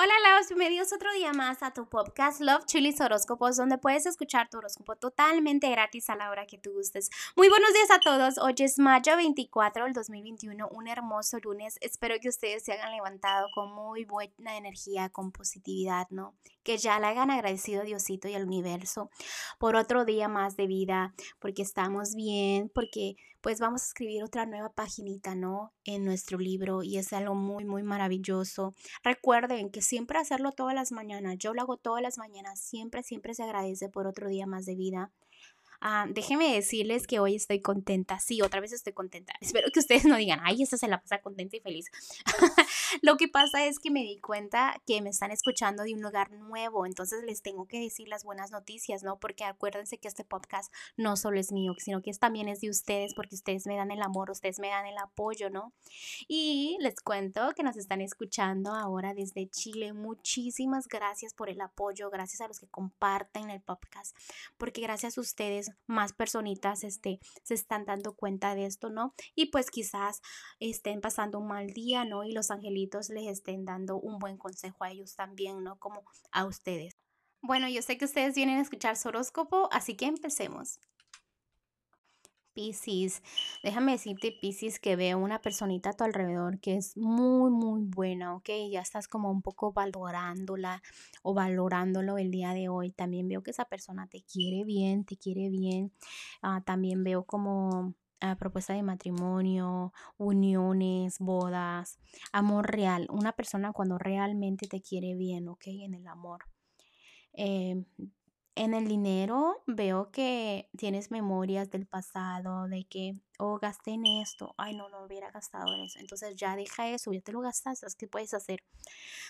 Hola, Laos, bienvenidos otro día más a tu podcast Love Chilis Horóscopos, donde puedes escuchar tu horóscopo totalmente gratis a la hora que tú gustes. Muy buenos días a todos. Hoy es mayo 24 del 2021, un hermoso lunes. Espero que ustedes se hayan levantado con muy buena energía, con positividad, ¿no? Que ya le hayan agradecido a Diosito y al universo por otro día más de vida, porque estamos bien, porque pues vamos a escribir otra nueva paginita, ¿no? En nuestro libro y es algo muy, muy maravilloso. Recuerden que siempre hacerlo todas las mañanas, yo lo hago todas las mañanas, siempre, siempre se agradece por otro día más de vida. Ah, déjenme decirles que hoy estoy contenta. Sí, otra vez estoy contenta. Espero que ustedes no digan, ay, esta se la pasa contenta y feliz. Lo que pasa es que me di cuenta que me están escuchando de un lugar nuevo, entonces les tengo que decir las buenas noticias, ¿no? Porque acuérdense que este podcast no solo es mío, sino que también es de ustedes, porque ustedes me dan el amor, ustedes me dan el apoyo, ¿no? Y les cuento que nos están escuchando ahora desde Chile. Muchísimas gracias por el apoyo, gracias a los que comparten el podcast, porque gracias a ustedes más personitas este, se están dando cuenta de esto, ¿no? Y pues quizás estén pasando un mal día, ¿no? Y los angelitos les estén dando un buen consejo a ellos también, ¿no? Como a ustedes. Bueno, yo sé que ustedes vienen a escuchar su horóscopo, así que empecemos. Piscis. Déjame decirte, Piscis, que veo una personita a tu alrededor que es muy, muy buena, ¿ok? Ya estás como un poco valorándola o valorándolo el día de hoy. También veo que esa persona te quiere bien, te quiere bien. Ah, también veo como uh, propuesta de matrimonio, uniones, bodas, amor real. Una persona cuando realmente te quiere bien, ¿ok? En el amor. Eh, en el dinero veo que tienes memorias del pasado, de que, oh, gasté en esto, ay, no, no hubiera gastado en eso. Entonces ya deja eso, ya te lo gastaste, ¿qué puedes hacer?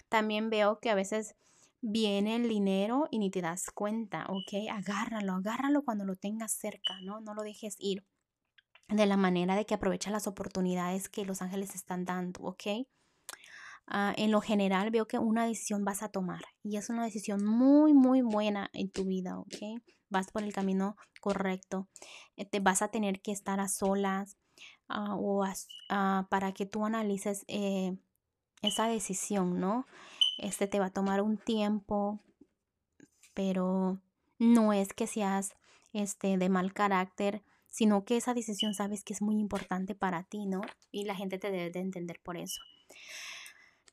También veo que a veces viene el dinero y ni te das cuenta, ¿ok? Agárralo, agárralo cuando lo tengas cerca, ¿no? No lo dejes ir de la manera de que aprovecha las oportunidades que los ángeles están dando, ¿ok? Ah, en lo general veo que una decisión vas a tomar y es una decisión muy, muy buena en tu vida, ¿ok? Vas por el camino correcto. Eh, te vas a tener que estar a solas ah, o ah, para que tú analices eh, esa decisión, ¿no? Este te va a tomar un tiempo, pero no es que seas este, de mal carácter, sino que esa decisión sabes que es muy importante para ti, ¿no? Y la gente te debe de entender por eso.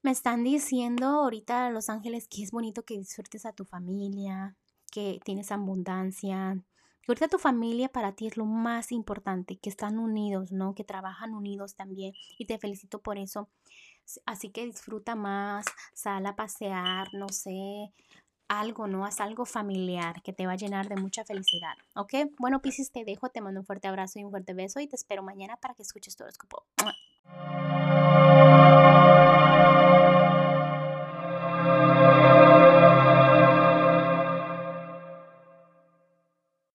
Me están diciendo ahorita Los Ángeles que es bonito que disfrutes a tu familia, que tienes abundancia. ahorita tu familia para ti es lo más importante, que están unidos, ¿no? Que trabajan unidos también. Y te felicito por eso. Así que disfruta más, sal a pasear, no sé, algo, ¿no? Haz algo familiar que te va a llenar de mucha felicidad, ¿ok? Bueno, Pisces, te dejo, te mando un fuerte abrazo y un fuerte beso y te espero mañana para que escuches tu horóscopo.